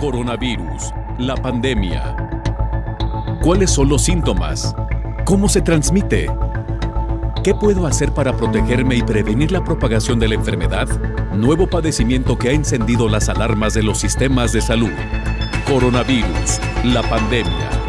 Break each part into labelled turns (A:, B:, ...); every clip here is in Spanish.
A: Coronavirus, la pandemia. ¿Cuáles son los síntomas? ¿Cómo se transmite? ¿Qué puedo hacer para protegerme y prevenir la propagación de la enfermedad? Nuevo padecimiento que ha encendido las alarmas de los sistemas de salud. Coronavirus, la pandemia.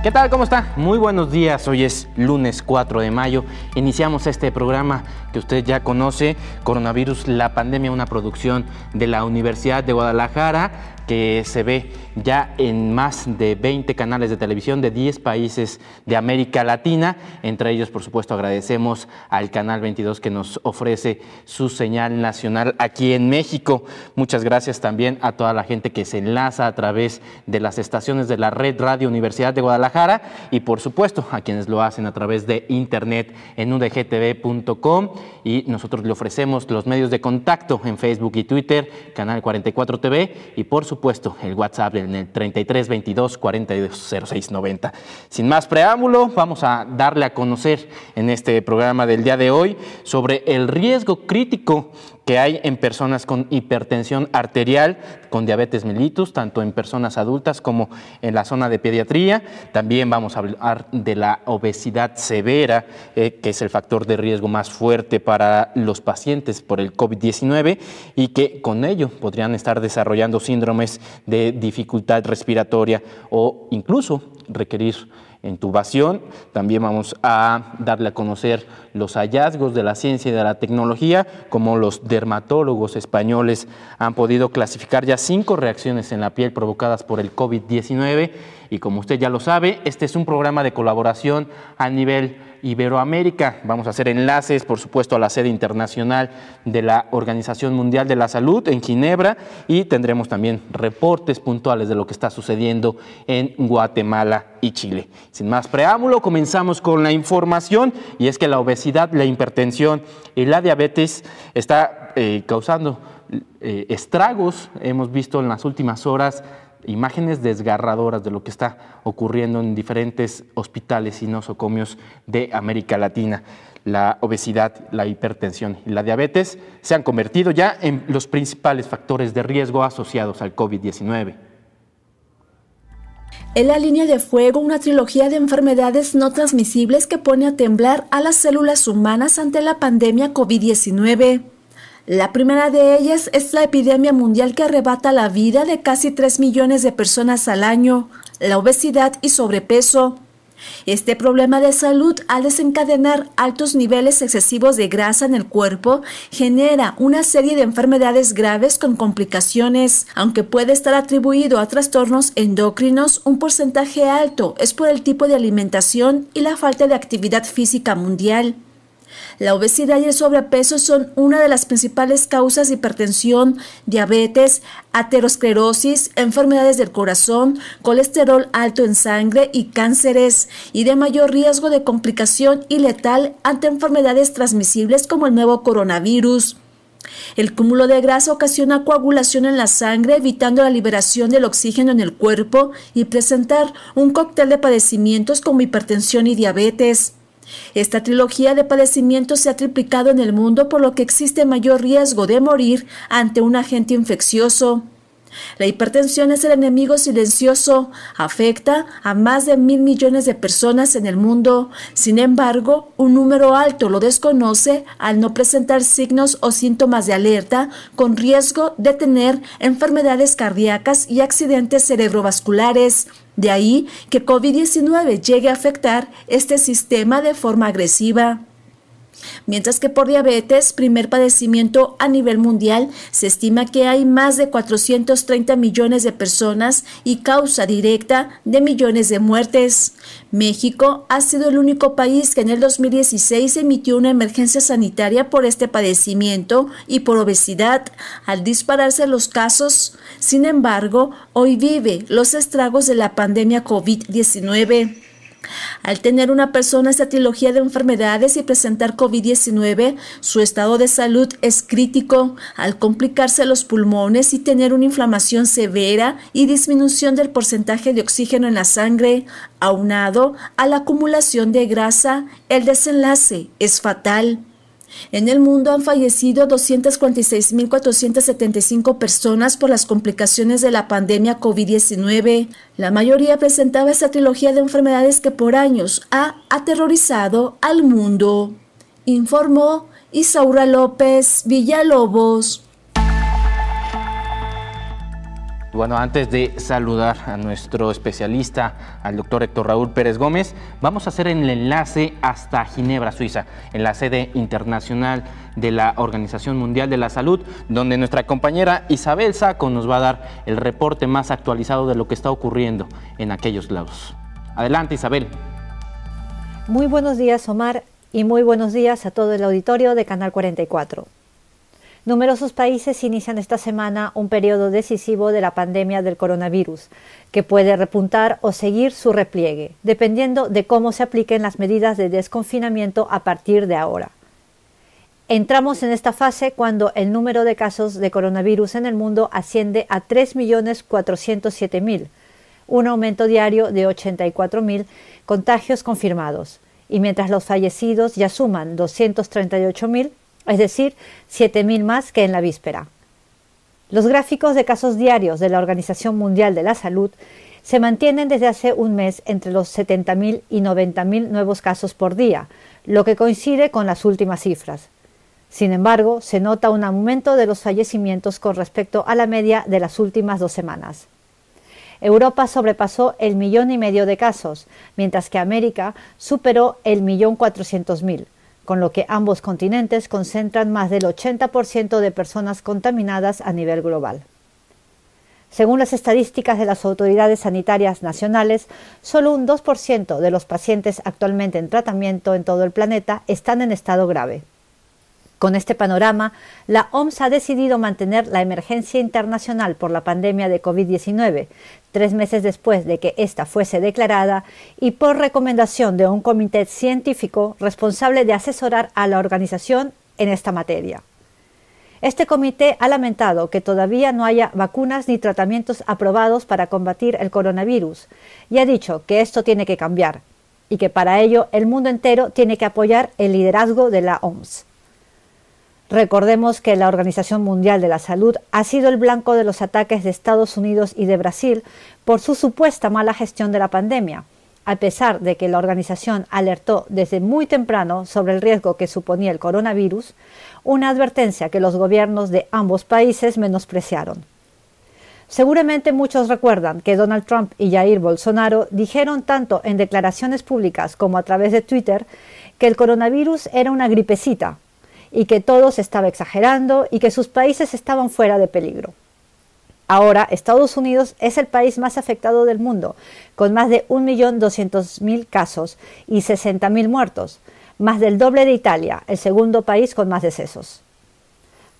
B: ¿Qué tal? ¿Cómo está? Muy buenos días. Hoy es lunes 4 de mayo. Iniciamos este programa que usted ya conoce, Coronavirus, la pandemia, una producción de la Universidad de Guadalajara que se ve ya en más de 20 canales de televisión de 10 países de América Latina. Entre ellos, por supuesto, agradecemos al Canal 22 que nos ofrece su señal nacional aquí en México. Muchas gracias también a toda la gente que se enlaza a través de las estaciones de la Red Radio Universidad de Guadalajara y, por supuesto, a quienes lo hacen a través de internet en udgtv.com y nosotros le ofrecemos los medios de contacto en Facebook y Twitter, Canal 44 TV y, por supuesto, supuesto, el WhatsApp en el 33 22 42 06 90. Sin más preámbulo, vamos a darle a conocer en este programa del día de hoy sobre el riesgo crítico que hay en personas con hipertensión arterial, con diabetes mellitus, tanto en personas adultas como en la zona de pediatría. También vamos a hablar de la obesidad severa, eh, que es el factor de riesgo más fuerte para los pacientes por el COVID-19 y que con ello podrían estar desarrollando síndromes de dificultad respiratoria o incluso requerir intubación. También vamos a darle a conocer los hallazgos de la ciencia y de la tecnología, como los dermatólogos españoles han podido clasificar ya cinco reacciones en la piel provocadas por el COVID-19 y como usted ya lo sabe, este es un programa de colaboración a nivel Iberoamérica. Vamos a hacer enlaces, por supuesto, a la sede internacional de la Organización Mundial de la Salud en Ginebra y tendremos también reportes puntuales de lo que está sucediendo en Guatemala y Chile. Sin más preámbulo, comenzamos con la información y es que la obesidad, la hipertensión y la diabetes está eh, causando eh, estragos. Hemos visto en las últimas horas imágenes desgarradoras de lo que está ocurriendo en diferentes hospitales y nosocomios de América Latina. La obesidad, la hipertensión y la diabetes se han convertido ya en los principales factores de riesgo asociados al COVID-19.
C: En la línea de fuego, una trilogía de enfermedades no transmisibles que pone a temblar a las células humanas ante la pandemia COVID-19. La primera de ellas es la epidemia mundial que arrebata la vida de casi 3 millones de personas al año, la obesidad y sobrepeso. Este problema de salud, al desencadenar altos niveles excesivos de grasa en el cuerpo, genera una serie de enfermedades graves con complicaciones. Aunque puede estar atribuido a trastornos endocrinos, un porcentaje alto es por el tipo de alimentación y la falta de actividad física mundial. La obesidad y el sobrepeso son una de las principales causas de hipertensión, diabetes, aterosclerosis, enfermedades del corazón, colesterol alto en sangre y cánceres, y de mayor riesgo de complicación y letal ante enfermedades transmisibles como el nuevo coronavirus. El cúmulo de grasa ocasiona coagulación en la sangre, evitando la liberación del oxígeno en el cuerpo y presentar un cóctel de padecimientos como hipertensión y diabetes. Esta trilogía de padecimientos se ha triplicado en el mundo por lo que existe mayor riesgo de morir ante un agente infeccioso. La hipertensión es el enemigo silencioso, afecta a más de mil millones de personas en el mundo. Sin embargo, un número alto lo desconoce al no presentar signos o síntomas de alerta con riesgo de tener enfermedades cardíacas y accidentes cerebrovasculares. De ahí que COVID-19 llegue a afectar este sistema de forma agresiva. Mientras que por diabetes, primer padecimiento a nivel mundial, se estima que hay más de 430 millones de personas y causa directa de millones de muertes. México ha sido el único país que en el 2016 emitió una emergencia sanitaria por este padecimiento y por obesidad al dispararse los casos. Sin embargo, hoy vive los estragos de la pandemia COVID-19. Al tener una persona esta trilogía de enfermedades y presentar COVID-19, su estado de salud es crítico al complicarse los pulmones y tener una inflamación severa y disminución del porcentaje de oxígeno en la sangre, aunado a la acumulación de grasa, el desenlace es fatal. En el mundo han fallecido 246.475 personas por las complicaciones de la pandemia COVID-19. La mayoría presentaba esta trilogía de enfermedades que por años ha aterrorizado al mundo. Informó Isaura López Villalobos.
B: Bueno, antes de saludar a nuestro especialista, al doctor Héctor Raúl Pérez Gómez, vamos a hacer el enlace hasta Ginebra, Suiza, en la sede internacional de la Organización Mundial de la Salud, donde nuestra compañera Isabel Saco nos va a dar el reporte más actualizado de lo que está ocurriendo en aquellos lados. Adelante, Isabel.
D: Muy buenos días, Omar, y muy buenos días a todo el auditorio de Canal 44. Numerosos países inician esta semana un periodo decisivo de la pandemia del coronavirus, que puede repuntar o seguir su repliegue, dependiendo de cómo se apliquen las medidas de desconfinamiento a partir de ahora. Entramos en esta fase cuando el número de casos de coronavirus en el mundo asciende a 3.407.000, un aumento diario de 84.000 contagios confirmados, y mientras los fallecidos ya suman 238.000, es decir, 7.000 más que en la víspera. Los gráficos de casos diarios de la Organización Mundial de la Salud se mantienen desde hace un mes entre los 70.000 y 90.000 nuevos casos por día, lo que coincide con las últimas cifras. Sin embargo, se nota un aumento de los fallecimientos con respecto a la media de las últimas dos semanas. Europa sobrepasó el millón y medio de casos, mientras que América superó el millón cuatrocientos mil con lo que ambos continentes concentran más del 80% de personas contaminadas a nivel global. Según las estadísticas de las autoridades sanitarias nacionales, solo un 2% de los pacientes actualmente en tratamiento en todo el planeta están en estado grave. Con este panorama, la OMS ha decidido mantener la emergencia internacional por la pandemia de COVID-19, tres meses después de que ésta fuese declarada y por recomendación de un comité científico responsable de asesorar a la organización en esta materia. Este comité ha lamentado que todavía no haya vacunas ni tratamientos aprobados para combatir el coronavirus y ha dicho que esto tiene que cambiar y que para ello el mundo entero tiene que apoyar el liderazgo de la OMS. Recordemos que la Organización Mundial de la Salud ha sido el blanco de los ataques de Estados Unidos y de Brasil por su supuesta mala gestión de la pandemia, a pesar de que la organización alertó desde muy temprano sobre el riesgo que suponía el coronavirus, una advertencia que los gobiernos de ambos países menospreciaron. Seguramente muchos recuerdan que Donald Trump y Jair Bolsonaro dijeron tanto en declaraciones públicas como a través de Twitter que el coronavirus era una gripecita y que todo se estaba exagerando y que sus países estaban fuera de peligro. Ahora, Estados Unidos es el país más afectado del mundo, con más de 1.200.000 casos y 60.000 muertos, más del doble de Italia, el segundo país con más decesos.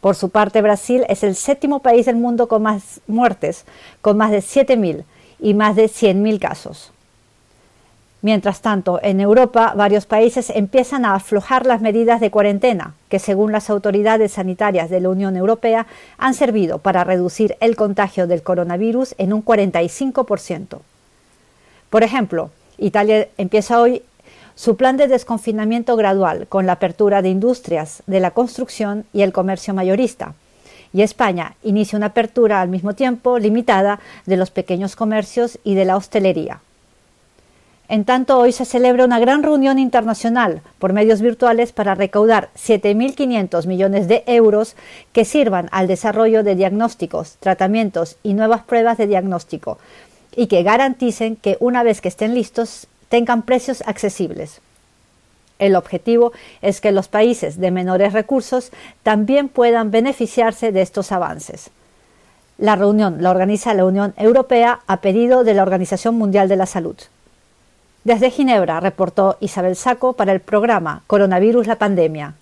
D: Por su parte, Brasil es el séptimo país del mundo con más muertes, con más de 7.000 y más de 100.000 casos. Mientras tanto, en Europa, varios países empiezan a aflojar las medidas de cuarentena, que según las autoridades sanitarias de la Unión Europea han servido para reducir el contagio del coronavirus en un 45%. Por ejemplo, Italia empieza hoy su plan de desconfinamiento gradual con la apertura de industrias, de la construcción y el comercio mayorista. Y España inicia una apertura al mismo tiempo limitada de los pequeños comercios y de la hostelería. En tanto, hoy se celebra una gran reunión internacional por medios virtuales para recaudar 7.500 millones de euros que sirvan al desarrollo de diagnósticos, tratamientos y nuevas pruebas de diagnóstico y que garanticen que una vez que estén listos tengan precios accesibles. El objetivo es que los países de menores recursos también puedan beneficiarse de estos avances. La reunión la organiza la Unión Europea a pedido de la Organización Mundial de la Salud. Desde Ginebra reportó Isabel Saco para el programa Coronavirus la Pandemia.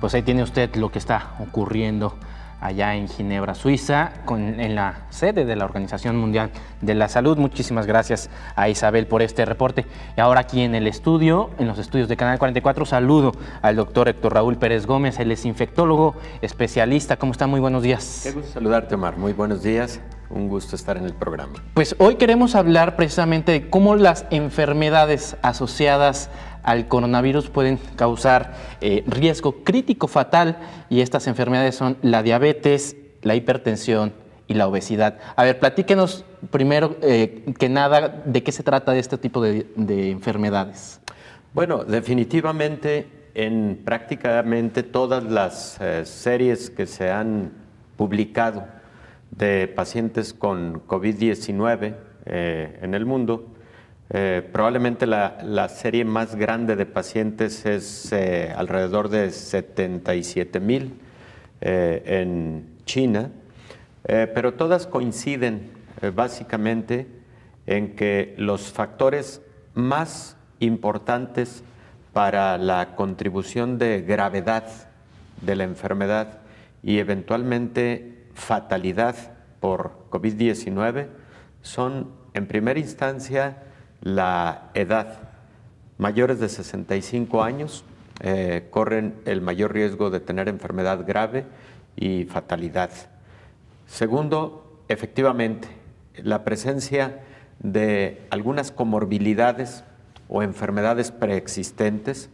B: Pues ahí tiene usted lo que está ocurriendo allá en Ginebra, Suiza, con, en la sede de la Organización Mundial de la Salud. Muchísimas gracias a Isabel por este reporte. Y ahora aquí en el estudio, en los estudios de Canal 44, saludo al doctor Héctor Raúl Pérez Gómez, él es infectólogo, especialista. ¿Cómo está? Muy buenos días.
E: Qué gusto saludarte, Omar. Muy buenos días. Un gusto estar en el programa.
B: Pues hoy queremos hablar precisamente de cómo las enfermedades asociadas al coronavirus pueden causar eh, riesgo crítico fatal y estas enfermedades son la diabetes, la hipertensión y la obesidad. A ver, platíquenos primero eh, que nada de qué se trata de este tipo de, enfermedades.
E: Bueno, definitivamente en prácticamente todas las eh, series que se han publicado de pacientes con COVID-19 eh, en el mundo, probablemente la, serie más grande de pacientes es alrededor de 77 mil en China. Eh, pero todas coinciden eh, básicamente en que los factores más importantes para la contribución de gravedad de la enfermedad y eventualmente fatalidad por COVID-19 son en primera instancia la edad. Mayores de 65 años eh, corren el mayor riesgo de tener enfermedad grave y fatalidad. Segundo, efectivamente, la presencia de algunas comorbilidades o enfermedades preexistentes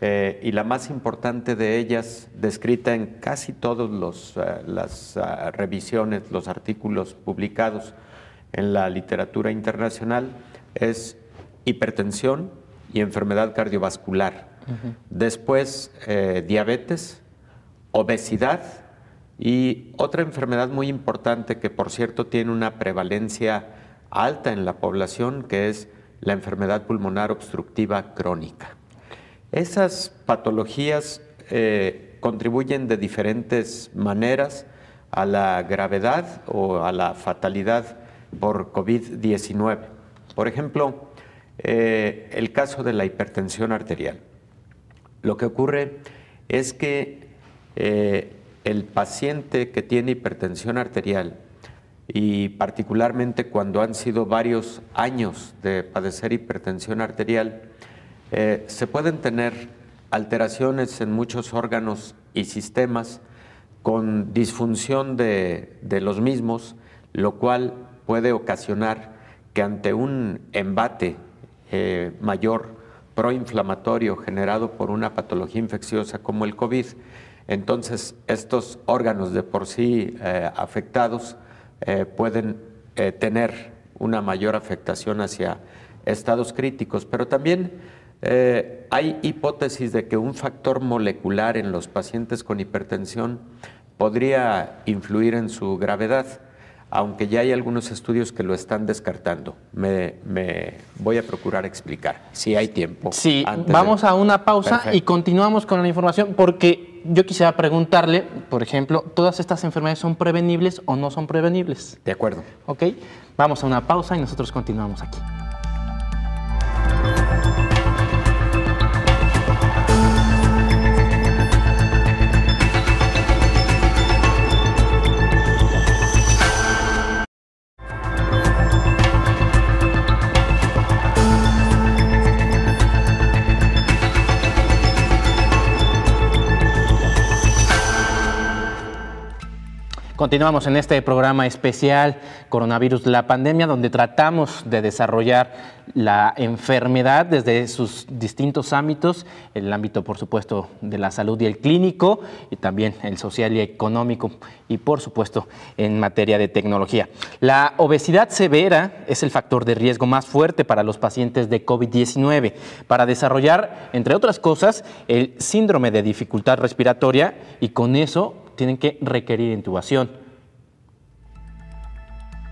E: eh, y la más importante de ellas, descrita en casi todas eh, las ah, revisiones, los artículos publicados en la literatura internacional, es hipertensión y enfermedad cardiovascular. Después, eh, diabetes, obesidad y otra enfermedad muy importante que por cierto tiene una prevalencia alta en la población, que es la enfermedad pulmonar obstructiva crónica. Esas patologías eh, contribuyen de diferentes maneras a la gravedad o a la fatalidad por COVID-19. Por ejemplo, eh, el caso de la hipertensión arterial. Lo que ocurre es que eh, el paciente que tiene hipertensión arterial y particularmente cuando han sido varios años de padecer hipertensión arterial, eh, se pueden tener alteraciones en muchos órganos y sistemas con disfunción de, los mismos, lo cual puede ocasionar que ante un embate eh, mayor proinflamatorio generado por una patología infecciosa como el COVID, entonces, estos órganos de por sí eh, afectados pueden tener una mayor afectación hacia estados críticos, pero también hay hipótesis de que un factor molecular en los pacientes con hipertensión podría influir en su gravedad aunque ya hay algunos estudios que lo están descartando. Me, voy a procurar explicar, si hay tiempo.
B: Sí, vamos a una pausa y continuamos con la información, porque yo quisiera preguntarle, por ejemplo, ¿todas estas enfermedades son prevenibles o no son prevenibles?
E: De acuerdo.
B: Ok, vamos a una pausa y nosotros continuamos aquí. Continuamos en este programa especial Coronavirus, la pandemia, donde tratamos de desarrollar la enfermedad desde sus distintos ámbitos, el ámbito, por supuesto, de la salud y el clínico, y también el social y económico, y por supuesto, en materia de tecnología. La obesidad severa es el factor de riesgo más fuerte para los pacientes de COVID-19, para desarrollar, entre otras cosas, el síndrome de dificultad respiratoria, y con eso tienen que requerir intubación.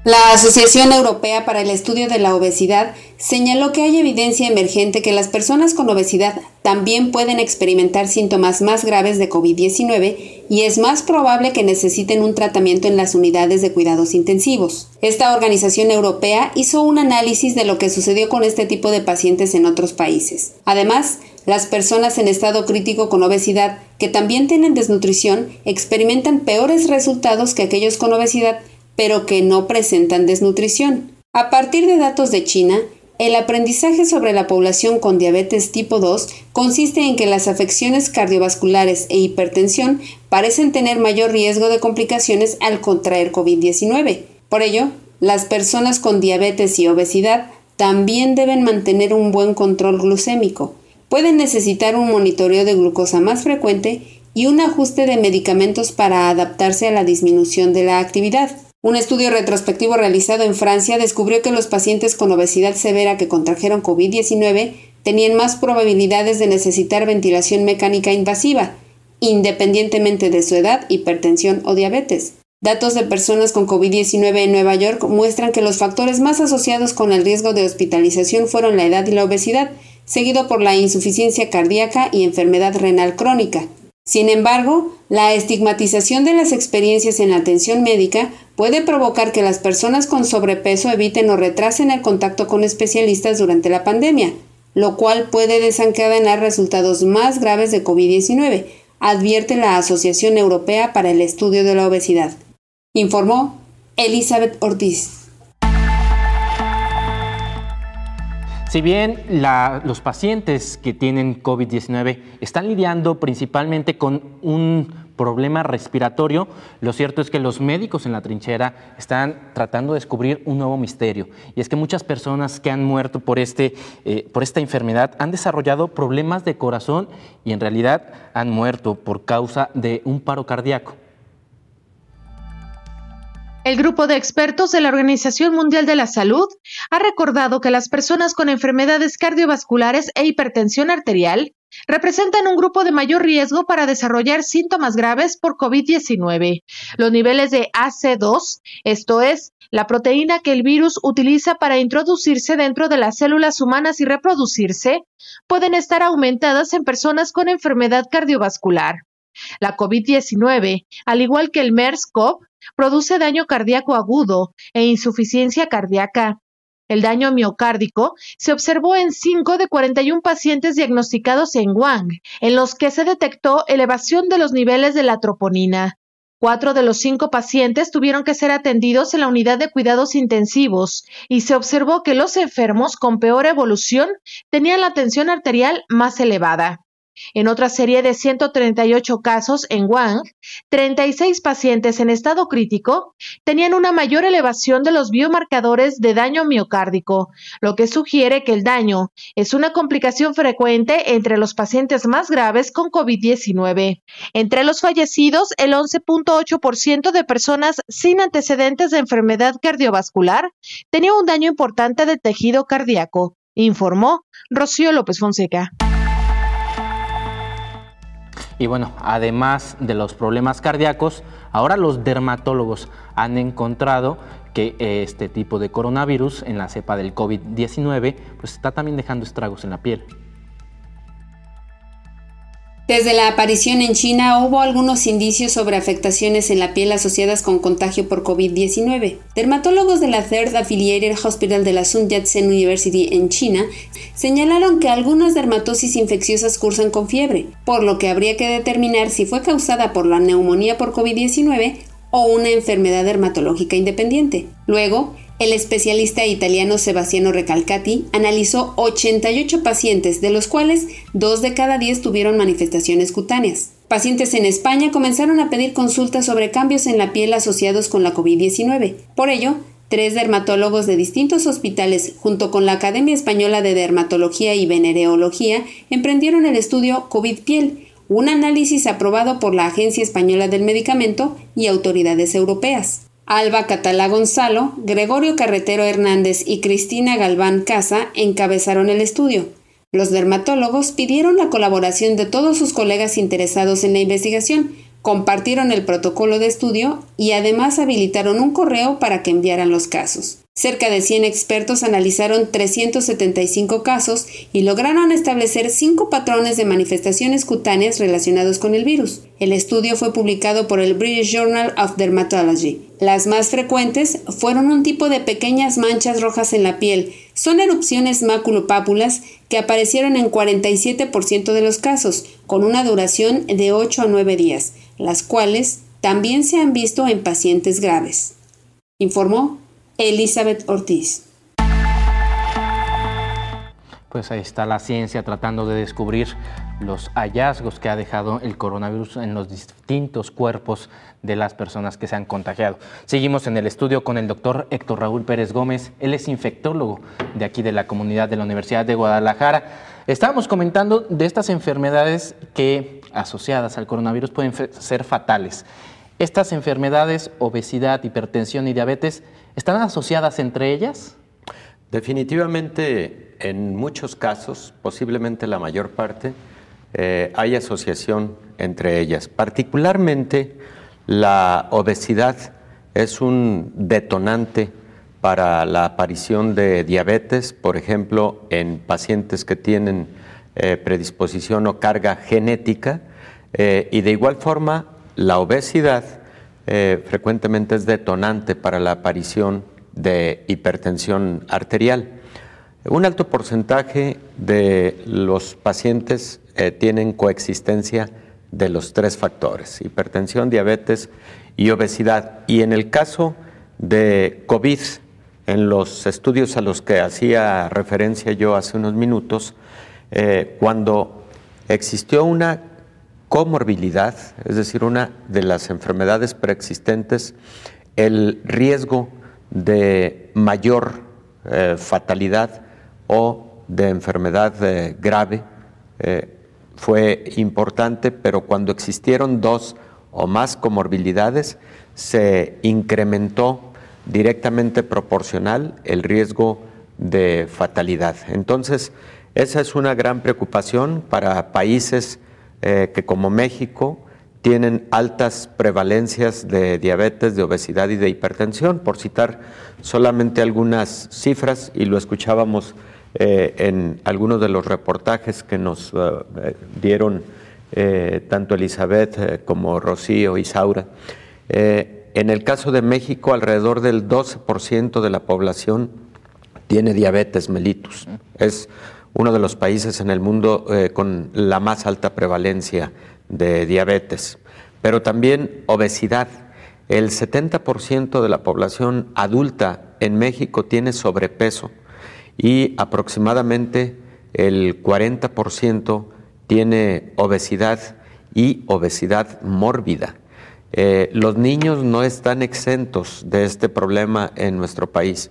F: La Asociación Europea para el Estudio de la Obesidad señaló que hay evidencia emergente que las personas con obesidad también pueden experimentar síntomas más graves de COVID-19 y es más probable que necesiten un tratamiento en las unidades de cuidados intensivos. Esta organización europea hizo un análisis de lo que sucedió con este tipo de pacientes en otros países. Además, las personas en estado crítico con obesidad que también tienen desnutrición experimentan peores resultados que aquellos con obesidad pero que no presentan desnutrición. A partir de datos de China, el aprendizaje sobre la población con diabetes tipo 2 consiste en que las afecciones cardiovasculares e hipertensión parecen tener mayor riesgo de complicaciones al contraer COVID-19. Por ello, las personas con diabetes y obesidad también deben mantener un buen control glucémico pueden necesitar un monitoreo de glucosa más frecuente y un ajuste de medicamentos para adaptarse a la disminución de la actividad. Un estudio retrospectivo realizado en Francia descubrió que los pacientes con obesidad severa que contrajeron COVID-19 tenían más probabilidades de necesitar ventilación mecánica invasiva, independientemente de su edad, hipertensión o diabetes. Datos de personas con COVID-19 en Nueva York muestran que los factores más asociados con el riesgo de hospitalización fueron la edad y la obesidad, seguido por la insuficiencia cardíaca y enfermedad renal crónica. Sin embargo, la estigmatización de las experiencias en la atención médica puede provocar que las personas con sobrepeso eviten o retrasen el contacto con especialistas durante la pandemia, lo cual puede desencadenar resultados más graves de COVID-19, advierte la Asociación Europea para el Estudio de la Obesidad informó Elizabeth Ortiz.
B: Si bien los pacientes que tienen COVID-19 están lidiando principalmente con un problema respiratorio, lo cierto es que los médicos en la trinchera están tratando de descubrir un nuevo misterio. Y es que muchas personas que han muerto por, este, eh, por esta enfermedad han desarrollado problemas de corazón y en realidad han muerto por causa de un paro cardíaco.
G: El grupo de expertos de la Organización Mundial de la Salud ha recordado que las personas con enfermedades cardiovasculares e hipertensión arterial representan un grupo de mayor riesgo para desarrollar síntomas graves por COVID-19. Los niveles de AC2, esto es, la proteína que el virus utiliza para introducirse dentro de las células humanas y reproducirse, pueden estar aumentadas en personas con enfermedad cardiovascular. La COVID-19, al igual que el MERS-CoV, produce daño cardíaco agudo e insuficiencia cardíaca. El daño miocárdico se observó en 5 de 41 pacientes diagnosticados en Wang, en los que se detectó elevación de los niveles de la troponina. Cuatro de los cinco pacientes tuvieron que ser atendidos en la unidad de cuidados intensivos y se observó que los enfermos con peor evolución tenían la tensión arterial más elevada. En otra serie de 138 casos en Wang, 36 pacientes en estado crítico tenían una mayor elevación de los biomarcadores de daño miocárdico, lo que sugiere que el daño es una complicación frecuente entre los pacientes más graves con COVID-19. Entre los fallecidos, el 11.8% de personas sin antecedentes de enfermedad cardiovascular tenía un daño importante del tejido cardíaco, informó Rocío López Fonseca.
B: Y bueno, además de los problemas cardíacos, ahora los dermatólogos han encontrado que este tipo de coronavirus en la cepa del COVID-19 pues está también dejando estragos en la piel.
F: Desde la aparición en China hubo algunos indicios sobre afectaciones en la piel asociadas con contagio por COVID-19. Dermatólogos de la Third Affiliated Hospital de la Sun Yat-sen University en China señalaron que algunas dermatosis infecciosas cursan con fiebre, por lo que habría que determinar si fue causada por la neumonía por COVID-19 o una enfermedad dermatológica independiente. Luego, el especialista italiano Sebastiano Recalcati analizó 88 pacientes, de los cuales 2 de cada 10 tuvieron manifestaciones cutáneas. Pacientes en España comenzaron a pedir consultas sobre cambios en la piel asociados con la COVID-19. Por ello, tres dermatólogos de distintos hospitales, junto con la Academia Española de Dermatología y Venereología, emprendieron el estudio COVID Piel, un análisis aprobado por la Agencia Española del Medicamento y autoridades europeas. Alba Catalá Gonzalo, Gregorio Carretero Hernández y Cristina Galván Casa encabezaron el estudio. Los dermatólogos pidieron la colaboración de todos sus colegas interesados en la investigación, compartieron el protocolo de estudio y además habilitaron un correo para que enviaran los casos. Cerca de 100 expertos analizaron 375 casos y lograron establecer cinco patrones de manifestaciones cutáneas relacionados con el virus. El estudio fue publicado por el British Journal of Dermatology. Las más frecuentes fueron un tipo de pequeñas manchas rojas en la piel. Son erupciones maculopápulas que aparecieron en 47% de los casos, con una duración de 8 a 9 días, las cuales también se han visto en pacientes graves. Informó Elizabeth Ortiz.
B: Pues ahí está la ciencia tratando de descubrir los hallazgos que ha dejado el coronavirus en los distintos cuerpos de las personas que se han contagiado. Seguimos en el estudio con el doctor Héctor Raúl Pérez Gómez. Él es infectólogo de aquí de la comunidad de la Universidad de Guadalajara. Estábamos comentando de estas enfermedades que asociadas al coronavirus pueden ser fatales. ¿Estas enfermedades, obesidad, hipertensión y diabetes, están asociadas entre ellas?
E: Definitivamente, en muchos casos, posiblemente la mayor parte, eh, hay asociación entre ellas. Particularmente la obesidad es un detonante para la aparición de diabetes, por ejemplo, en pacientes que tienen eh, predisposición o carga genética, eh, y de igual forma la obesidad frecuentemente es detonante para la aparición de hipertensión arterial. Un alto porcentaje de los pacientes eh, tienen coexistencia de los tres factores, hipertensión, diabetes y obesidad. Y en el caso de COVID, en los estudios a los que hacía referencia yo hace unos minutos, eh, cuando existió una comorbilidad, es decir, una de las enfermedades preexistentes, el riesgo de mayor eh, fatalidad o de enfermedad eh, grave fue importante, pero cuando existieron dos o más comorbilidades, se incrementó directamente proporcional el riesgo de fatalidad. Entonces, esa es una gran preocupación para países que como México tienen altas prevalencias de diabetes, de obesidad y de hipertensión, por citar solamente algunas cifras, y lo escuchábamos eh, en algunos de los reportajes que nos eh, dieron eh, tanto Elizabeth como Rocío y Saura. en el caso de México, alrededor del 12% de la población tiene diabetes mellitus. Es uno de los países en el mundo con la más alta prevalencia de diabetes, pero también obesidad. El 70% de la población adulta en México tiene sobrepeso y aproximadamente el 40% tiene obesidad y obesidad mórbida. Eh, los niños no están exentos de este problema en nuestro país.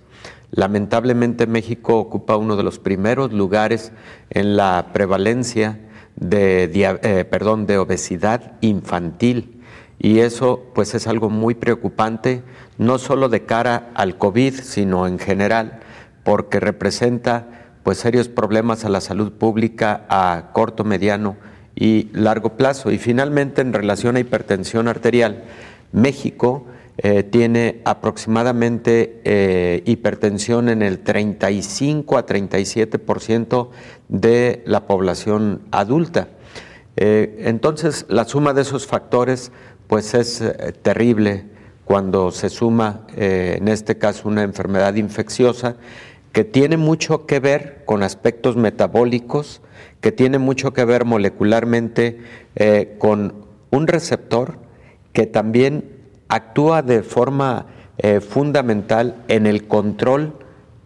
E: Lamentablemente México ocupa uno de los primeros lugares en la prevalencia de, eh, perdón, de obesidad infantil. Y eso pues es algo muy preocupante, no solo de cara al COVID, sino en general, porque representa pues serios problemas a la salud pública a corto, mediano y largo plazo. Y finalmente, en relación a hipertensión arterial, México eh, tiene aproximadamente eh, hipertensión en el 35 a 37% de la población adulta. Eh, entonces, la suma de esos factores pues es terrible cuando se suma, en este caso, una enfermedad infecciosa que tiene mucho que ver con aspectos metabólicos, que tiene mucho que ver molecularmente con un receptor que también actúa de forma eh, fundamental en el control,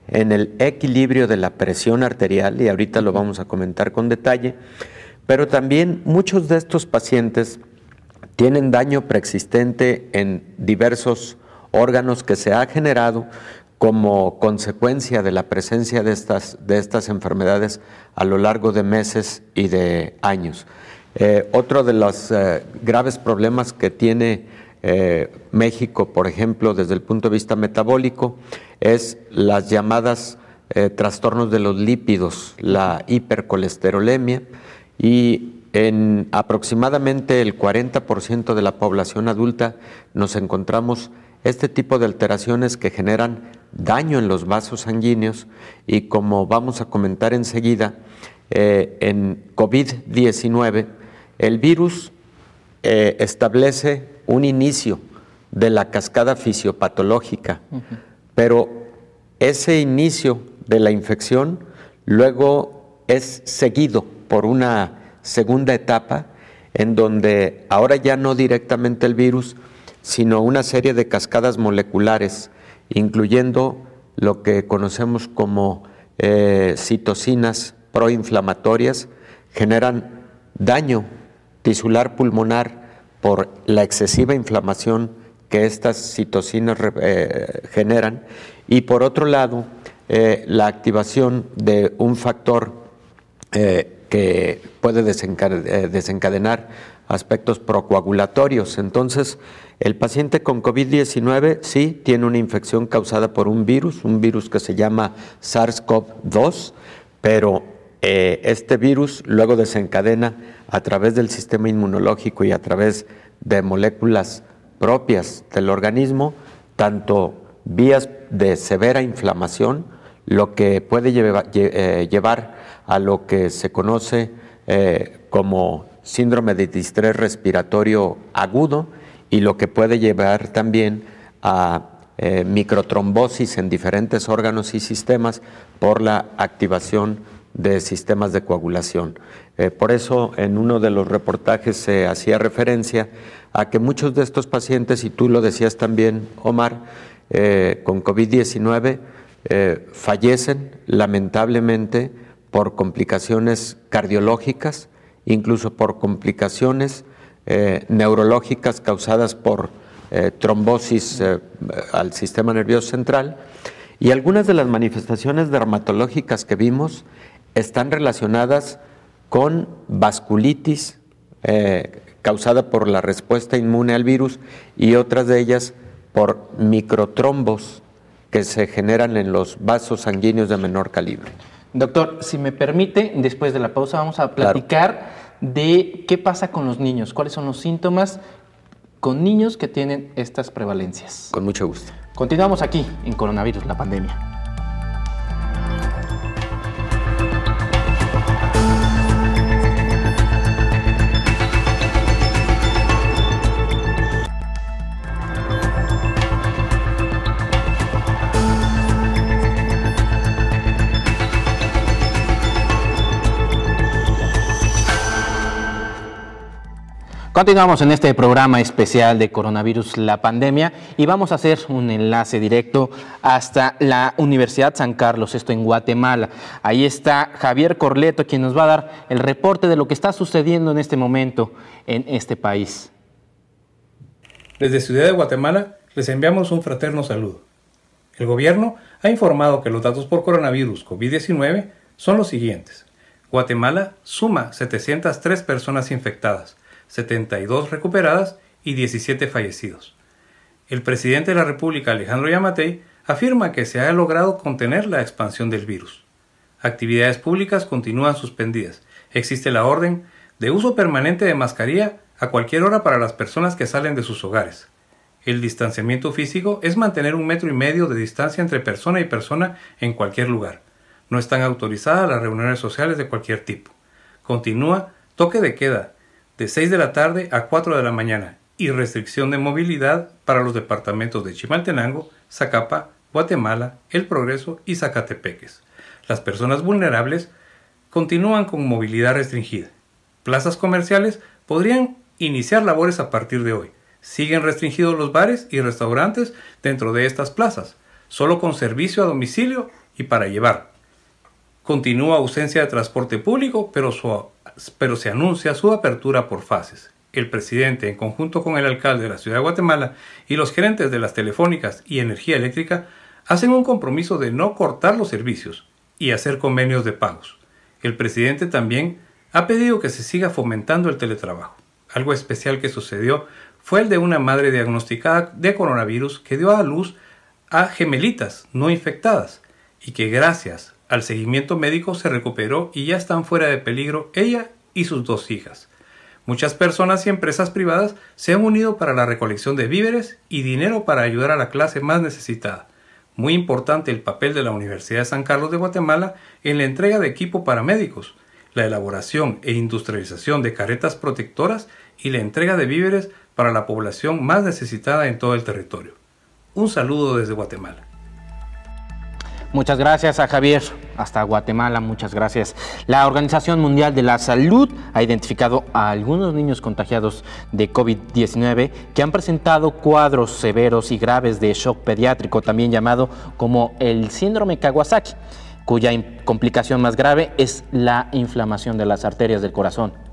E: en el equilibrio de la presión arterial, y ahorita lo vamos a comentar con detalle, pero también muchos de estos pacientes tienen daño preexistente en diversos órganos que se ha generado como consecuencia de la presencia de estas, de estas enfermedades a lo largo de meses y de años. Eh, otro de los eh, graves problemas que tiene eh, México, por ejemplo, desde el punto de vista metabólico, es las llamadas eh, trastornos de los lípidos, la hipercolesterolemia, y en aproximadamente el 40% de la población adulta nos encontramos este tipo de alteraciones que generan daño en los vasos sanguíneos y como vamos a comentar enseguida, eh, en COVID-19 el virus establece un inicio de la cascada fisiopatológica, pero ese inicio de la infección luego es seguido por una segunda etapa en donde ahora ya no directamente el virus, sino una serie de cascadas moleculares, incluyendo lo que conocemos como eh, citocinas proinflamatorias, generan daño tisular pulmonar por la excesiva inflamación que estas citocinas eh, generan y por otro lado eh, la activación de un factor que puede desencadenar aspectos procoagulatorios. Entonces, el paciente con COVID-19 sí tiene una infección causada por un virus, un virus que se llama SARS-CoV-2, pero eh, este virus luego desencadena a través del sistema inmunológico y a través de moléculas propias del organismo, tanto vías de severa inflamación, lo que puede eh, llevar a lo que se conoce eh, como síndrome de distrés respiratorio agudo y lo que puede llevar también a microtrombosis en diferentes órganos y sistemas por la activación de sistemas de coagulación. Eh, por eso en uno de los reportajes se hacía referencia a que muchos de estos pacientes, y tú lo decías también, Omar, eh, con COVID-19 fallecen lamentablemente por complicaciones cardiológicas, incluso por complicaciones eh, neurológicas causadas por eh, trombosis eh, al sistema nervioso central. Y algunas de las manifestaciones dermatológicas que vimos están relacionadas con vasculitis causada por la respuesta inmune al virus y otras de ellas por microtrombos que se generan en los vasos sanguíneos de menor calibre.
B: Doctor, si me permite, después de la pausa vamos a platicar de qué pasa con los niños, cuáles son los síntomas con niños que tienen estas prevalencias.
E: Con mucho gusto.
B: Continuamos aquí en Coronavirus, la pandemia. Continuamos en este programa especial de coronavirus, la pandemia, y vamos a hacer un enlace directo hasta la Universidad San Carlos, esto en Guatemala. Ahí está Javier Corleto, quien nos va a dar el reporte de lo que está sucediendo en este momento en este país.
H: Desde Ciudad de Guatemala les enviamos un fraterno saludo. El gobierno ha informado que los datos por coronavirus COVID-19 son los siguientes. Guatemala suma 703 personas infectadas 72 recuperadas y 17 fallecidos. El presidente de la República, Alejandro Yamatei, afirma que se ha logrado contener la expansión del virus. Actividades públicas continúan suspendidas. Existe la orden de uso permanente de mascarilla a cualquier hora para las personas que salen de sus hogares. El distanciamiento físico es mantener un metro y medio de distancia entre persona y persona en cualquier lugar. No están autorizadas las reuniones sociales de cualquier tipo. Continúa toque de queda de 6 de la tarde a 4 de la mañana y restricción de movilidad para los departamentos de Chimaltenango, Zacapa, Guatemala, El Progreso y Zacatepeques. Las personas vulnerables continúan con movilidad restringida. Plazas comerciales podrían iniciar labores a partir de hoy. Siguen restringidos los bares y restaurantes dentro de estas plazas, solo con servicio a domicilio y para llevar. Continúa ausencia de transporte público, pero su pero se anuncia su apertura por fases. El presidente, en conjunto con el alcalde de la ciudad de Guatemala y los gerentes de las telefónicas y energía eléctrica, hacen un compromiso de no cortar los servicios y hacer convenios de pagos. El presidente también ha pedido que se siga fomentando el teletrabajo. Algo especial que sucedió fue el de una madre diagnosticada de coronavirus que dio a luz a gemelitas no infectadas y que gracias al seguimiento médico se recuperó y ya están fuera de peligro ella y sus dos hijas. Muchas personas y empresas privadas se han unido para la recolección de víveres y dinero para ayudar a la clase más necesitada. Muy importante el papel de la Universidad de San Carlos de Guatemala en la entrega de equipo para médicos, la elaboración e industrialización de caretas protectoras y la entrega de víveres para la población más necesitada en todo el territorio. Un saludo desde Guatemala.
B: Muchas gracias a Javier. Hasta Guatemala, muchas gracias. La Organización Mundial de la Salud ha identificado a algunos niños contagiados de COVID-19 que han presentado cuadros severos y graves de shock pediátrico, también llamado como el síndrome Kawasaki, cuya complicación más grave es la inflamación de las arterias del corazón.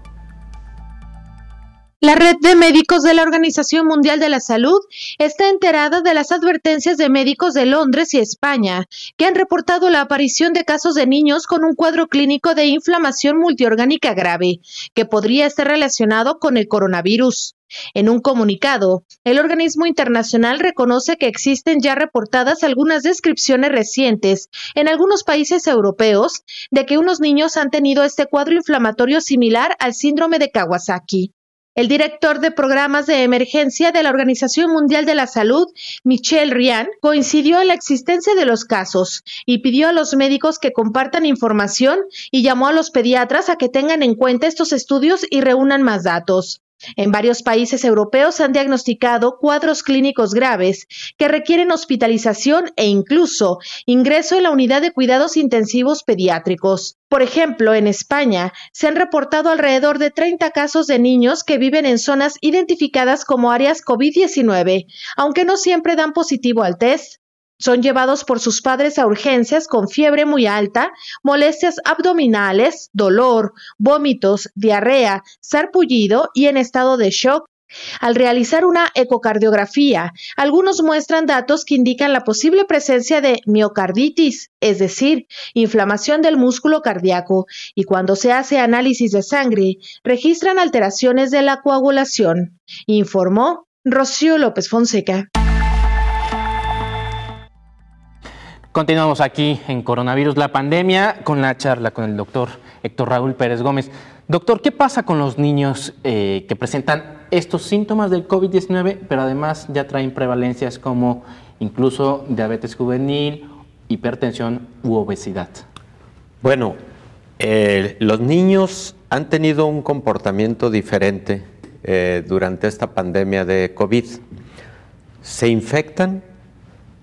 G: La red de médicos de la Organización Mundial de la Salud está enterada de las advertencias de médicos de Londres y España, que han reportado la aparición de casos de niños con un cuadro clínico de inflamación multiorgánica grave, que podría estar relacionado con el coronavirus. En un comunicado, el organismo internacional reconoce que existen ya reportadas algunas descripciones recientes en algunos países europeos de que unos niños han tenido este cuadro inflamatorio similar al síndrome de Kawasaki. El director de programas de emergencia de la Organización Mundial de la Salud, Michel Rian, coincidió en la existencia de los casos y pidió a los médicos que compartan información y llamó a los pediatras a que tengan en cuenta estos estudios y reúnan más datos. En varios países europeos han diagnosticado cuadros clínicos graves que requieren hospitalización e incluso ingreso en la unidad de cuidados intensivos pediátricos. Por ejemplo, en España se han reportado alrededor de 30 casos de niños que viven en zonas identificadas como áreas COVID-19, aunque no siempre dan positivo al test. Son llevados por sus padres a urgencias con fiebre muy alta, molestias abdominales, dolor, vómitos, diarrea, sarpullido y en estado de shock. Al realizar una ecocardiografía, algunos muestran datos que indican la posible presencia de miocarditis, es decir, inflamación del músculo cardíaco, y cuando se hace análisis de sangre, registran alteraciones de la coagulación, informó Rocío López Fonseca.
B: Continuamos aquí en Coronavirus, la pandemia, con la charla con el doctor Héctor Raúl Pérez Gómez. Doctor, ¿qué pasa con los niños eh, que presentan estos síntomas del COVID-19, pero además ya traen prevalencias como incluso diabetes juvenil, hipertensión u obesidad?
E: Bueno, eh, los niños han tenido un comportamiento diferente eh, durante esta pandemia de COVID. Se infectan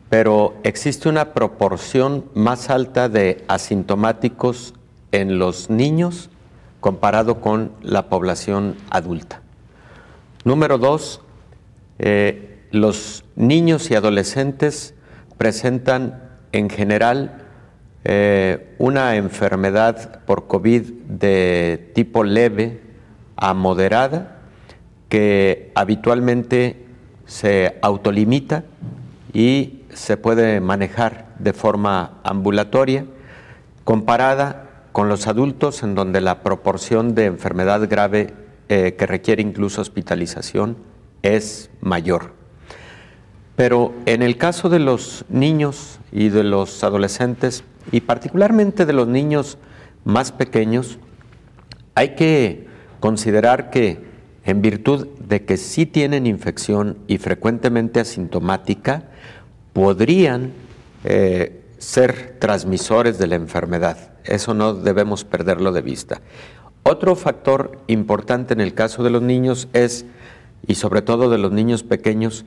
E: pero existe una proporción más alta de asintomáticos en los niños comparado con la población adulta. Número dos, eh, los niños y adolescentes presentan en general eh, una enfermedad por COVID de tipo leve a moderada que habitualmente se autolimita y se puede manejar de forma ambulatoria comparada con los adultos en donde la proporción de enfermedad grave eh, que requiere incluso hospitalización es mayor. Pero en el caso de los niños y de los adolescentes, y particularmente de los niños más pequeños, hay que considerar que en virtud de que sí tienen infección y frecuentemente asintomática, podrían eh, ser transmisores de la enfermedad. Eso no debemos perderlo de vista. Otro factor importante en el caso de los niños es, y sobre todo de los niños pequeños,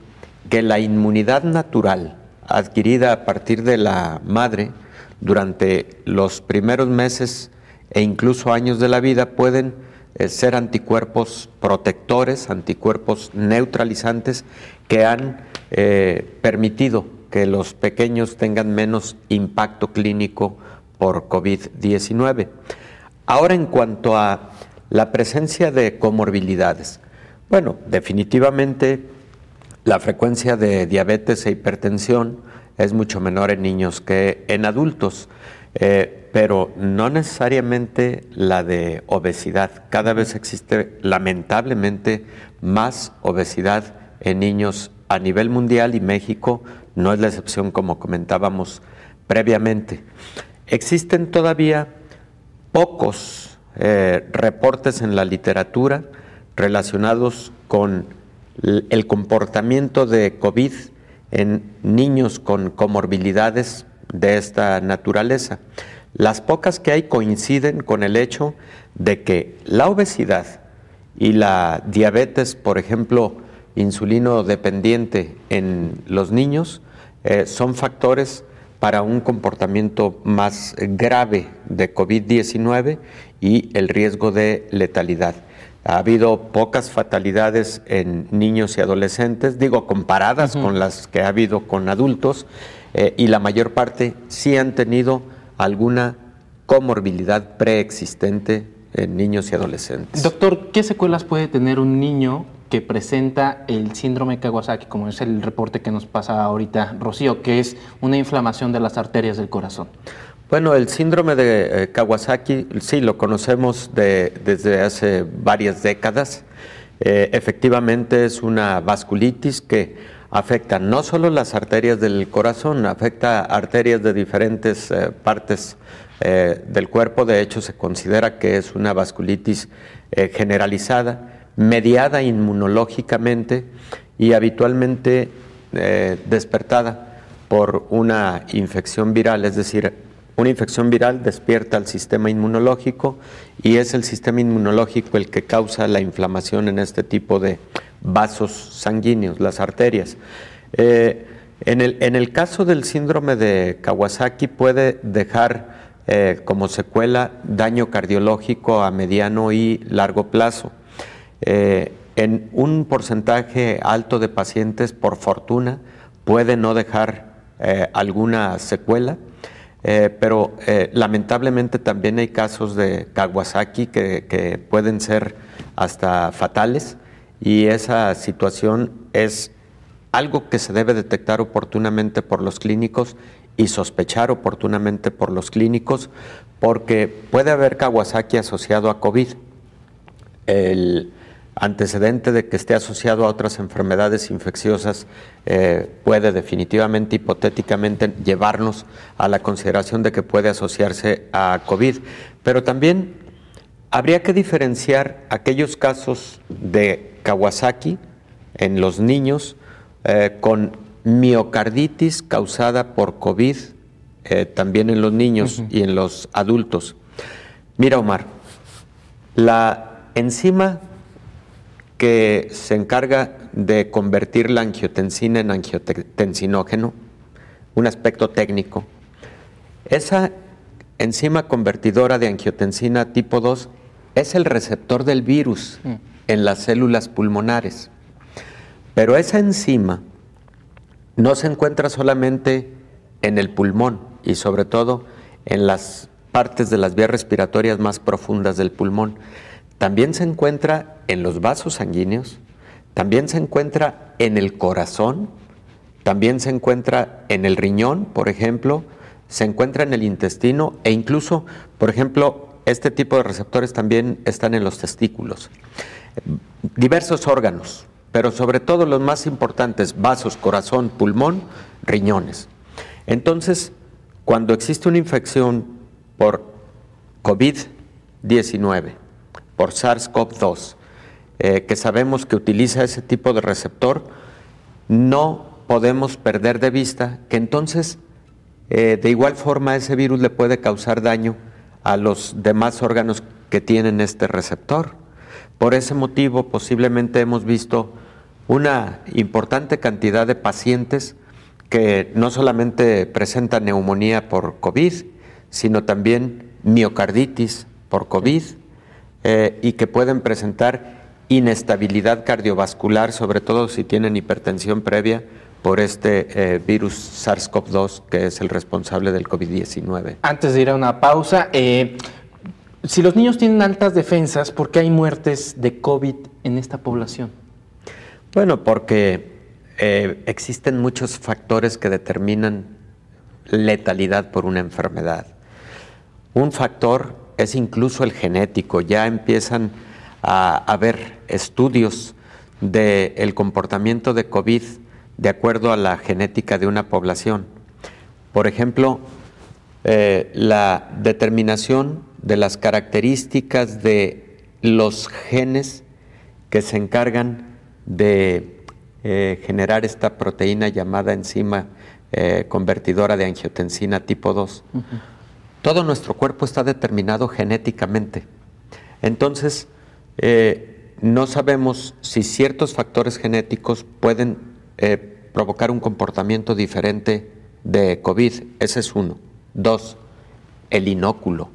E: que la inmunidad natural adquirida a partir de la madre durante los primeros meses e incluso años de la vida pueden eh, ser anticuerpos protectores, anticuerpos neutralizantes que han eh, permitido que los pequeños tengan menos impacto clínico por COVID-19. Ahora, en cuanto a la presencia de comorbilidades, bueno, definitivamente la frecuencia de diabetes e hipertensión es mucho menor en niños que en adultos, eh, pero no necesariamente la de obesidad. Cada vez existe lamentablemente más obesidad en niños a nivel mundial y México no es la excepción como comentábamos previamente. Existen todavía pocos eh, reportes en la literatura relacionados con el comportamiento de COVID en niños con comorbilidades de esta naturaleza. Las pocas que hay coinciden con el hecho de que la obesidad y la diabetes, por ejemplo, insulino dependiente en los niños eh, son factores para un comportamiento más grave de COVID-19 y el riesgo de letalidad. Ha habido pocas fatalidades en niños y adolescentes, digo, comparadas con las que ha habido con adultos, eh, y la mayor parte sí han tenido alguna comorbilidad preexistente en niños y adolescentes.
B: Doctor, ¿qué secuelas puede tener un niño que presenta el síndrome de Kawasaki, como es el reporte que nos pasa ahorita Rocío, que es una inflamación de las arterias del corazón?
E: Bueno, el síndrome de eh, Kawasaki sí lo conocemos desde hace varias décadas. Eh, efectivamente es una vasculitis que afecta no solo las arterias del corazón, afecta arterias de diferentes eh, partes del cuerpo. De hecho, se considera que es una vasculitis generalizada, mediada inmunológicamente y habitualmente despertada por una infección viral, es decir, una infección viral despierta al sistema inmunológico y es el sistema inmunológico el que causa la inflamación en este tipo de vasos sanguíneos, las arterias. Eh, en, el, en, el, caso del síndrome de Kawasaki puede dejar eh, como secuela daño cardiológico a mediano y largo plazo. Eh, en un porcentaje alto de pacientes, por fortuna, puede no dejar alguna secuela eh, pero eh, lamentablemente también hay casos de Kawasaki que, pueden ser hasta fatales y esa situación es algo que se debe detectar oportunamente por los clínicos y sospechar oportunamente por los clínicos porque puede haber Kawasaki asociado a COVID. Antecedente de que esté asociado a otras enfermedades infecciosas eh, puede definitivamente, hipotéticamente, llevarnos a la consideración de que puede asociarse a COVID. Pero también habría que diferenciar aquellos casos de Kawasaki en los niños eh, con miocarditis causada por COVID, eh, también en los niños y en los adultos. Mira, Omar, la enzima que se encarga de convertir la angiotensina en angiotensinógeno, un aspecto técnico. Esa enzima convertidora de angiotensina tipo 2 es el receptor del virus mm. en las células pulmonares. Pero esa enzima no se encuentra solamente en el pulmón y sobre todo en las partes de las vías respiratorias más profundas del pulmón, también se encuentra en los vasos sanguíneos, también se encuentra en el corazón, también se encuentra en el riñón, por ejemplo, se encuentra en el intestino e incluso, por ejemplo, este tipo de receptores también están en los testículos. Diversos órganos, pero sobre todo los más importantes, vasos, corazón, pulmón, riñones. Entonces, cuando existe una infección por COVID-19, por SARS-CoV-2, eh, que sabemos que utiliza ese tipo de receptor, no podemos perder de vista que entonces eh, de igual forma ese virus le puede causar daño a los demás órganos que tienen este receptor. Por ese motivo posiblemente hemos visto una importante cantidad de pacientes que no solamente presentan neumonía por COVID, sino también miocarditis por COVID, eh, y que pueden presentar inestabilidad cardiovascular, sobre todo si tienen hipertensión previa por este eh, virus SARS-CoV-2 que es el responsable del COVID-19.
B: Antes de ir a una pausa, eh, si los niños tienen altas defensas, ¿por qué hay muertes de COVID en esta población?
E: Bueno, porque existen muchos factores que determinan letalidad por una enfermedad. Un factor es incluso el genético. Ya empiezan a haber estudios del comportamiento de COVID de acuerdo a la genética de una población. Por ejemplo, eh, la determinación de las características de los genes que se encargan de eh, generar esta proteína llamada enzima eh, convertidora de angiotensina tipo 2. Todo nuestro cuerpo está determinado genéticamente. Entonces, eh, no sabemos si ciertos factores genéticos pueden eh, provocar un comportamiento diferente de COVID. Ese es uno. Dos, el inóculo.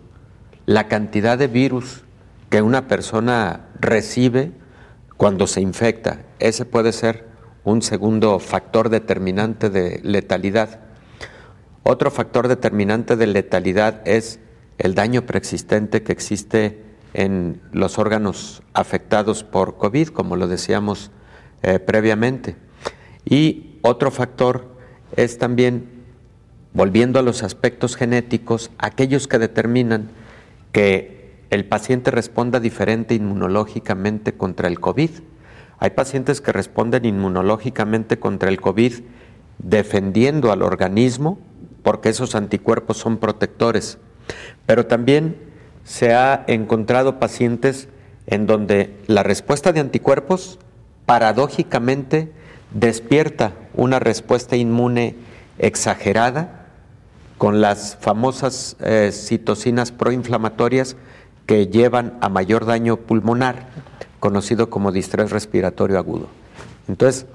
E: La cantidad de virus que una persona recibe cuando se infecta. Ese puede ser un segundo factor determinante de letalidad. Otro factor determinante de letalidad es el daño preexistente que existe en los órganos afectados por COVID, como lo decíamos eh, previamente. Y otro factor es también, volviendo a los aspectos genéticos, aquellos que determinan que el paciente responda diferente inmunológicamente contra el COVID. Hay pacientes que responden inmunológicamente contra el COVID defendiendo al organismo, porque esos anticuerpos son protectores, pero también se ha encontrado pacientes en donde la respuesta de anticuerpos paradójicamente despierta una respuesta inmune exagerada con las famosas eh, citocinas proinflamatorias que llevan a mayor daño pulmonar, conocido como distrés respiratorio agudo. Entonces,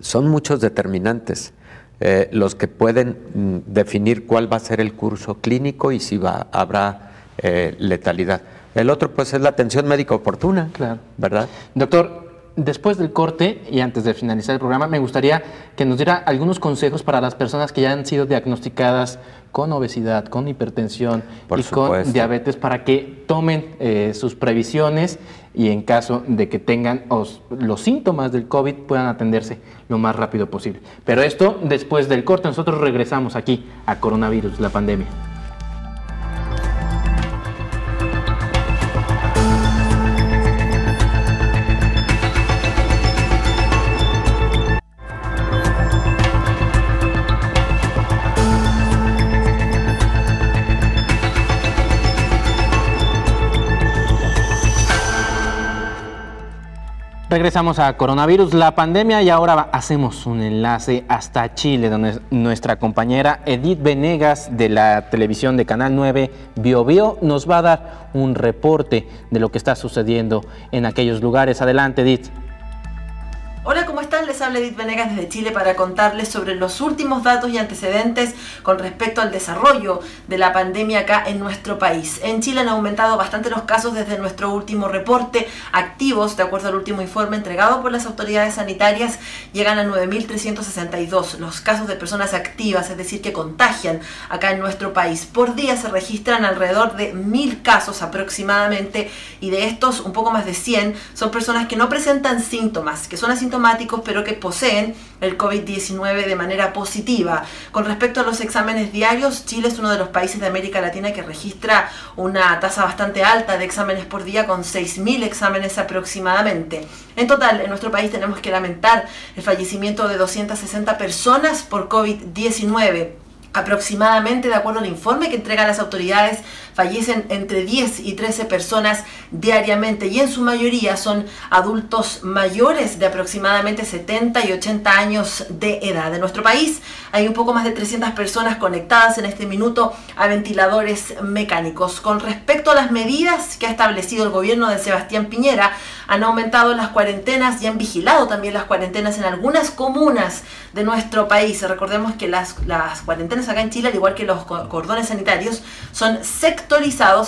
E: son muchos determinantes eh, los que pueden mm, definir cuál va a ser el curso clínico y si va, habrá eh, letalidad. El otro, pues, es la atención médica oportuna, claro. ¿verdad?
B: Doctor, después del corte y antes de finalizar el programa, me gustaría que nos diera algunos consejos para las personas que ya han sido diagnosticadas con obesidad, con hipertensión y con diabetes para que tomen eh, sus previsiones y en caso de que tengan los síntomas del COVID puedan atenderse lo más rápido posible. Pero esto después del corte, nosotros regresamos aquí a coronavirus, la pandemia. Regresamos a coronavirus, la pandemia y ahora hacemos un enlace hasta Chile, donde nuestra compañera Edith Venegas de la televisión de Canal 9 Bio Bio nos va a dar un reporte de lo que está sucediendo en aquellos lugares. Adelante, Edith.
I: Hola, ¿cómo están? Les habla Edith Venegas desde Chile para contarles sobre los últimos datos y antecedentes con respecto al desarrollo de la pandemia acá en nuestro país. En Chile han aumentado bastante los casos desde nuestro último reporte. Activos, de acuerdo al último informe entregado por las autoridades sanitarias, llegan a 9.362 los casos de personas activas, es decir, que contagian acá en nuestro país. Por día se registran alrededor de 1.000 casos aproximadamente y de estos un poco más de 100 son personas que no presentan síntomas, que son asintomáticas pero que poseen el COVID-19 de manera positiva. Con respecto a los exámenes diarios, Chile es uno de los países de América Latina que registra una tasa bastante alta de exámenes por día, con 6.000 exámenes aproximadamente. En total, en nuestro país tenemos que lamentar el fallecimiento de 260 personas por COVID-19. Aproximadamente, de acuerdo al informe que entregan las autoridades, fallecen entre 10 y 13 personas diariamente y en su mayoría son adultos mayores de aproximadamente 70 y 80 años de edad. En nuestro país hay un poco más de 300 personas conectadas en este minuto a ventiladores mecánicos. Con respecto a las medidas que ha establecido el gobierno de Sebastián Piñera, han aumentado las cuarentenas y han vigilado también las cuarentenas en algunas comunas de nuestro país. Recordemos que las, las cuarentenas acá en Chile, al igual que los cordones sanitarios, son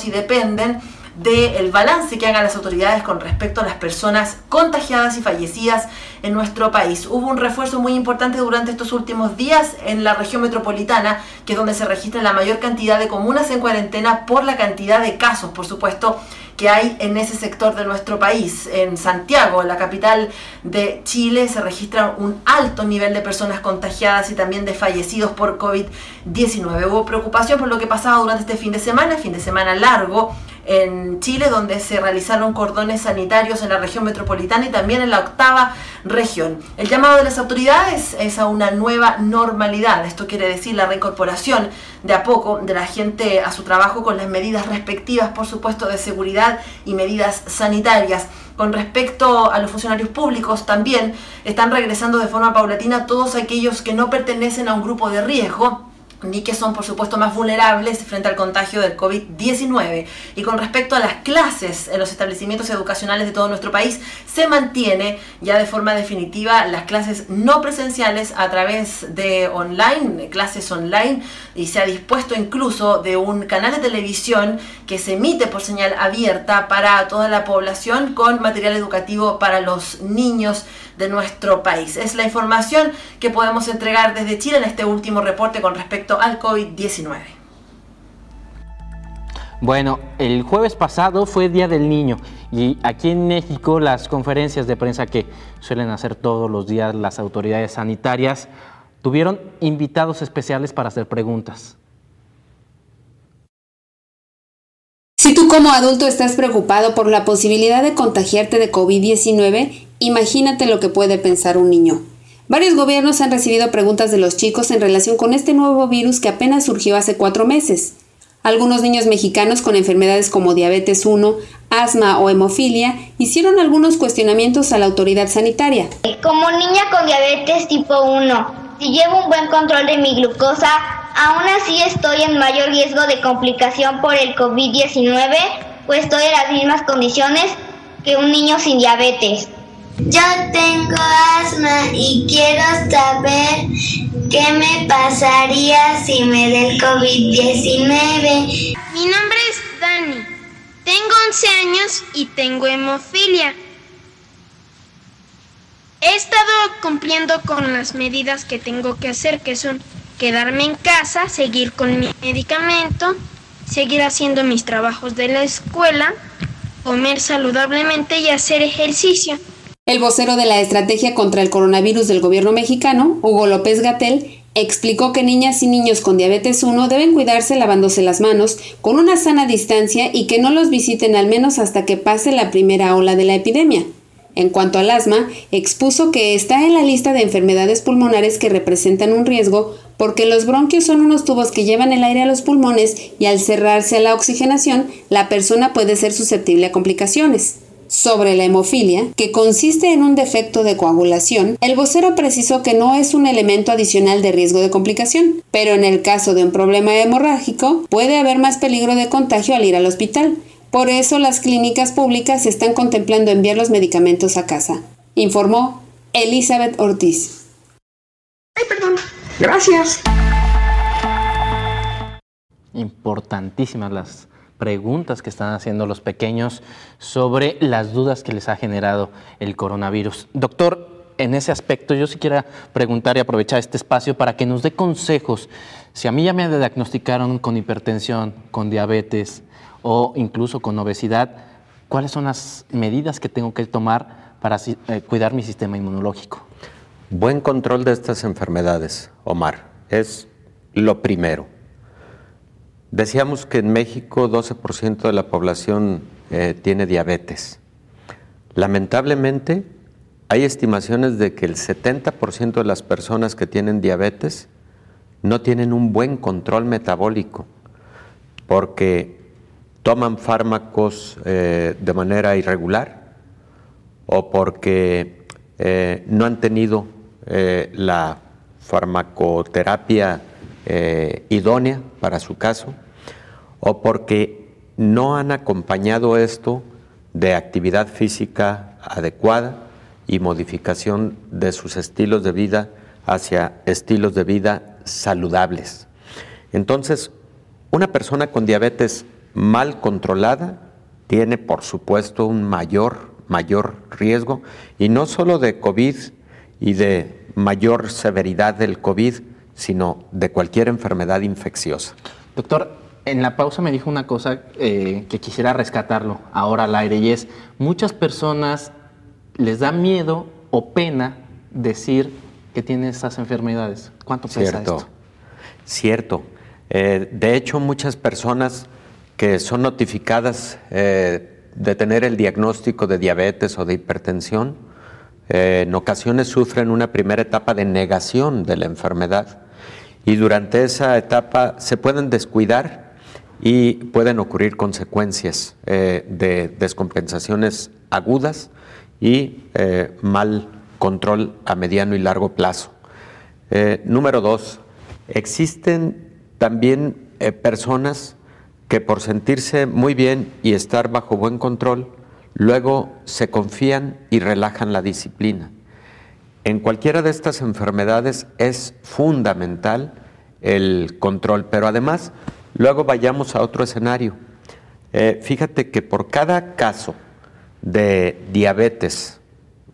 I: y dependen del balance que hagan las autoridades con respecto a las personas contagiadas y fallecidas en nuestro país. Hubo un refuerzo muy importante durante estos últimos días en la región metropolitana, que es donde se registra la mayor cantidad de comunas en cuarentena por la cantidad de casos, por supuesto, que hay en ese sector de nuestro país. En Santiago, la capital de Chile, se registra un alto nivel de personas contagiadas y también de fallecidos por COVID-19. Hubo preocupación por lo que pasaba durante este fin de semana, fin de semana largo en Chile, donde se realizaron cordones sanitarios en la región metropolitana y también en la octava región. El llamado de las autoridades es a una nueva normalidad. Esto quiere decir la reincorporación de a poco de la gente a su trabajo con las medidas respectivas, por supuesto, de seguridad y medidas sanitarias. Con respecto a los funcionarios públicos, también están regresando de forma paulatina todos aquellos que no pertenecen a un grupo de riesgo ni que son por supuesto más vulnerables frente al contagio del COVID-19. Y con respecto a las clases en los establecimientos educacionales de todo nuestro país, se mantiene ya de forma definitiva las clases no presenciales a través de online, clases online, y se ha dispuesto incluso de un canal de televisión que se emite por señal abierta para toda la población con material educativo para los niños de nuestro país. Es la información que podemos entregar desde Chile en este último reporte con respecto al COVID-19.
B: Bueno, el jueves pasado fue Día del Niño y aquí en México las conferencias de prensa que suelen hacer todos los días las autoridades sanitarias tuvieron invitados especiales para hacer preguntas.
F: Si tú como adulto estás preocupado por la posibilidad de contagiarte de COVID-19, imagínate lo que puede pensar un niño. Varios gobiernos han recibido preguntas de los chicos en relación con este nuevo virus que apenas surgió hace cuatro meses. Algunos niños mexicanos con enfermedades como diabetes 1, asma o hemofilia hicieron algunos cuestionamientos a la autoridad sanitaria.
J: Como niña con diabetes tipo 1, si llevo un buen control de mi glucosa, aún así estoy en mayor riesgo de complicación por el COVID-19, pues estoy en las mismas condiciones que un niño sin diabetes.
K: Yo tengo asma y quiero saber qué me pasaría si me da el COVID-19.
L: Mi nombre es Dani. Tengo 11 años y tengo hemofilia. He estado cumpliendo con las medidas que tengo que hacer, que son quedarme en casa, seguir con mi medicamento, seguir haciendo mis trabajos de la escuela, comer saludablemente y hacer ejercicio.
F: El vocero de la Estrategia contra el Coronavirus del gobierno mexicano, Hugo López Gatel, explicó que niñas y niños con diabetes 1 deben cuidarse lavándose las manos con una sana distancia y que no los visiten al menos hasta que pase la primera ola de la epidemia. En cuanto al asma, expuso que está en la lista de enfermedades pulmonares que representan un riesgo porque los bronquios son unos tubos que llevan el aire a los pulmones y al cerrarse a la oxigenación, la persona puede ser susceptible a complicaciones sobre la hemofilia, que consiste en un defecto de coagulación, el vocero precisó que no es un elemento adicional de riesgo de complicación, pero en el caso de un problema hemorrágico puede haber más peligro de contagio al ir al hospital. Por eso las clínicas públicas están contemplando enviar los medicamentos a casa, informó Elizabeth Ortiz.
M: Ay, perdón. Gracias.
B: Importantísimas las preguntas que están haciendo los pequeños sobre las dudas que les ha generado el coronavirus. Doctor, en ese aspecto yo sí quiero preguntar y aprovechar este espacio para que nos dé consejos. Si a mí ya me diagnosticaron con hipertensión, con diabetes o incluso con obesidad, ¿cuáles son las medidas que tengo que tomar para eh, cuidar mi sistema inmunológico?
E: Buen control de estas enfermedades, Omar, es lo primero. Decíamos que en México 12% de la población eh, tiene diabetes. Lamentablemente, hay estimaciones de que el 70% de las personas que tienen diabetes no tienen un buen control metabólico porque toman fármacos eh, de manera irregular o porque eh, no han tenido la farmacoterapia idónea para su caso o porque no han acompañado esto de actividad física adecuada y modificación de sus estilos de vida hacia estilos de vida saludables. Entonces, una persona con diabetes mal controlada tiene, por supuesto, un mayor, mayor riesgo, y no solo de COVID y de mayor severidad del COVID, sino de cualquier enfermedad infecciosa.
B: Doctor, en la pausa me dijo una cosa eh, que quisiera rescatarlo ahora al aire y es, muchas personas les da miedo o pena decir que tienen estas enfermedades. ¿Cuánto pesa
E: Cierto.
B: esto?
E: Cierto. Eh, de hecho, muchas personas que son notificadas eh, de tener el diagnóstico de diabetes o de hipertensión, en ocasiones sufren una primera etapa de negación de la enfermedad y durante esa etapa se pueden descuidar y pueden ocurrir consecuencias eh, de descompensaciones agudas y eh, mal control a mediano y largo plazo. Eh, número dos, existen también personas que por sentirse muy bien y estar bajo buen control, luego se confían y relajan la disciplina. En cualquiera de estas enfermedades es fundamental el control, pero además Luego vayamos a otro escenario. Eh, fíjate que por cada caso de diabetes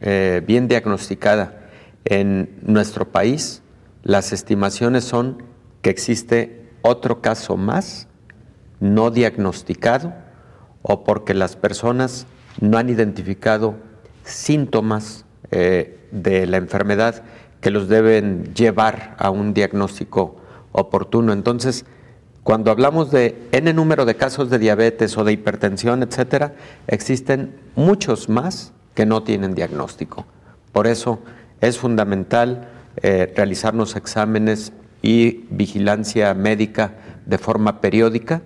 E: eh, bien diagnosticada en nuestro país, las estimaciones son que existe otro caso más no diagnosticado o porque las personas no han identificado síntomas eh, de la enfermedad que los deben llevar a un diagnóstico oportuno. Entonces, cuando hablamos de n número de casos de diabetes o de hipertensión, etcétera, existen muchos más que no tienen diagnóstico. Por eso es fundamental eh, realizarnos exámenes y vigilancia médica de forma periódica,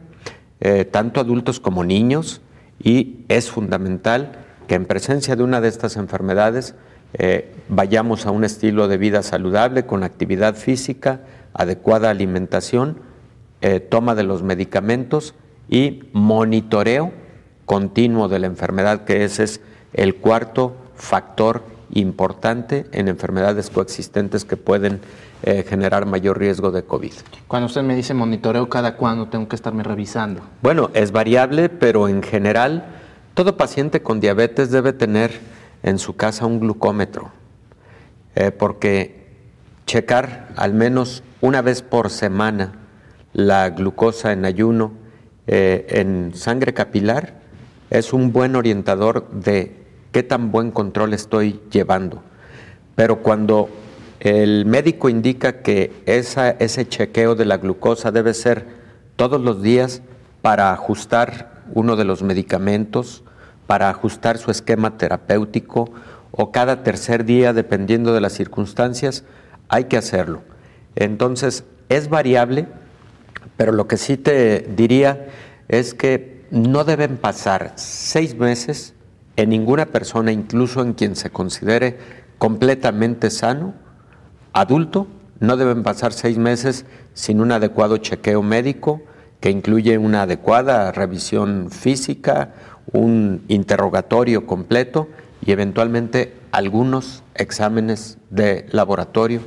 E: eh, tanto adultos como niños, y es fundamental que en presencia de una de estas enfermedades eh, vayamos a un estilo de vida saludable con actividad física, adecuada alimentación, eh, toma de los medicamentos y monitoreo continuo de la enfermedad, que ese es el cuarto factor importante en enfermedades coexistentes que pueden eh, generar mayor riesgo de COVID.
B: Cuando usted me dice monitoreo, ¿cada cuándo tengo que estarme revisando?
E: Bueno, es variable, pero en general todo paciente con diabetes debe tener en su casa un glucómetro, eh, porque checar al menos una vez por semana la glucosa en ayuno eh, en sangre capilar es un buen orientador de qué tan buen control estoy llevando. Pero cuando el médico indica que ese chequeo de la glucosa debe ser todos los días para ajustar uno de los medicamentos, para ajustar su esquema terapéutico o cada tercer día, dependiendo de las circunstancias, hay que hacerlo. Entonces, es variable, pero lo que sí te diría es que no deben pasar seis meses en ninguna persona, incluso en quien se considere completamente sano, adulto, no deben pasar seis meses sin un adecuado chequeo médico que incluye una adecuada revisión física, un interrogatorio completo y eventualmente algunos exámenes de laboratorio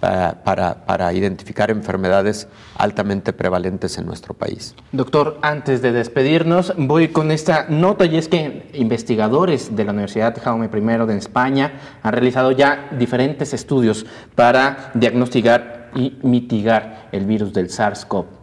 E: para, identificar enfermedades altamente prevalentes en nuestro país.
B: Doctor, antes de despedirnos, voy con esta nota y es que investigadores de la Universidad Jaume I de España han realizado ya diferentes estudios para diagnosticar y mitigar el virus del SARS-CoV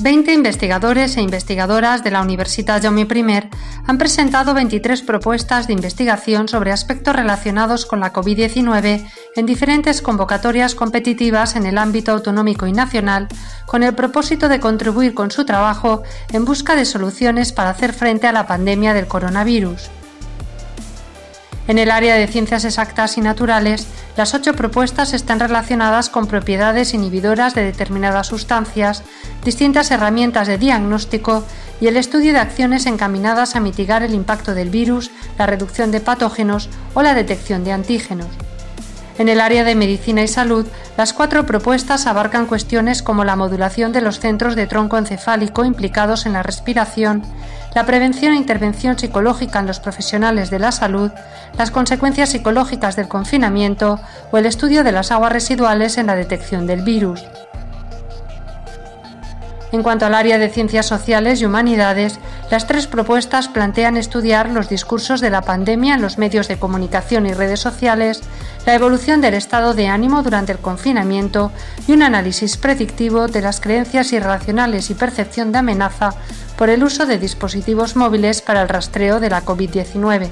N: 20 investigadores e investigadoras de la Universidad Jaume I han presentado 23 propuestas de investigación sobre aspectos relacionados con la COVID-19 en diferentes convocatorias competitivas en el ámbito autonómico y nacional, con el propósito de contribuir con su trabajo en busca de soluciones para hacer frente a la pandemia del coronavirus. En el área de ciencias exactas y naturales, las ocho propuestas están relacionadas con propiedades inhibidoras de determinadas sustancias, distintas herramientas de diagnóstico y el estudio de acciones encaminadas a mitigar el impacto del virus, la reducción de patógenos o la detección de antígenos. En el área de medicina y salud, las cuatro propuestas abarcan cuestiones como la modulación de los centros de tronco encefálico implicados en la respiración, la prevención e intervención psicológica en los profesionales de la salud, las consecuencias psicológicas del confinamiento o el estudio de las aguas residuales en la detección del virus. En cuanto al área de ciencias sociales y humanidades, las tres propuestas plantean estudiar los discursos de la pandemia en los medios de comunicación y redes sociales, la evolución del estado de ánimo durante el confinamiento y un análisis predictivo de las creencias irracionales y percepción de amenaza por el uso de dispositivos móviles para el rastreo de la COVID-19.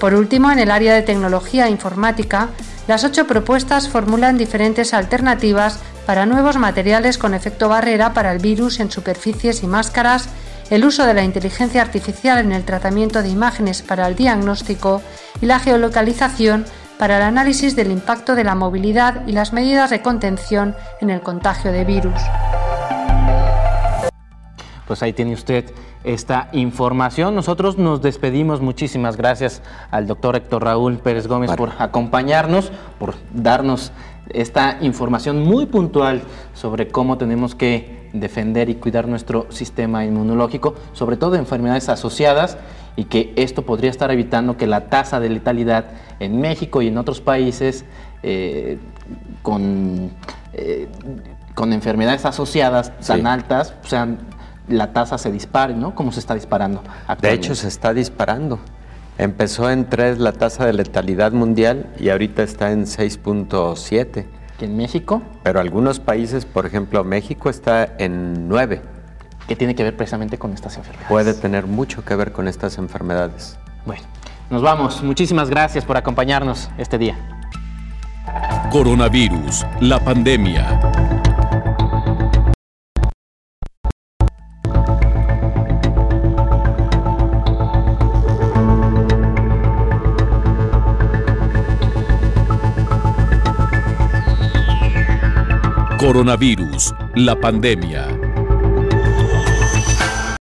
N: Por último, en el área de tecnología e informática, las ocho propuestas formulan diferentes alternativas para nuevos materiales con efecto barrera para el virus en superficies y máscaras, el uso de la inteligencia artificial en el tratamiento de imágenes para el diagnóstico y la geolocalización para el análisis del impacto de la movilidad y las medidas de contención en el contagio de virus.
B: Pues ahí tiene usted esta información. Nosotros nos despedimos. Muchísimas gracias al doctor Héctor Raúl Pérez Gómez por acompañarnos, por darnos esta información muy puntual sobre cómo tenemos que defender y cuidar nuestro sistema inmunológico, sobre todo de enfermedades asociadas, y que esto podría estar evitando que la tasa de letalidad en México y en otros países eh, con, eh, con enfermedades asociadas tan altas sean la tasa se dispare, ¿no? ¿Cómo se está disparando?
E: De hecho, se está disparando. Empezó en 3 la tasa de letalidad mundial y ahorita está en 6.7.
B: ¿Y en México?
E: Pero algunos países, por ejemplo, México está en 9.
B: ¿Qué tiene que ver precisamente con estas enfermedades?
E: Puede tener mucho que ver con estas enfermedades.
B: Bueno, nos vamos. Muchísimas gracias por acompañarnos este día.
A: Coronavirus, la pandemia. Coronavirus, la pandemia.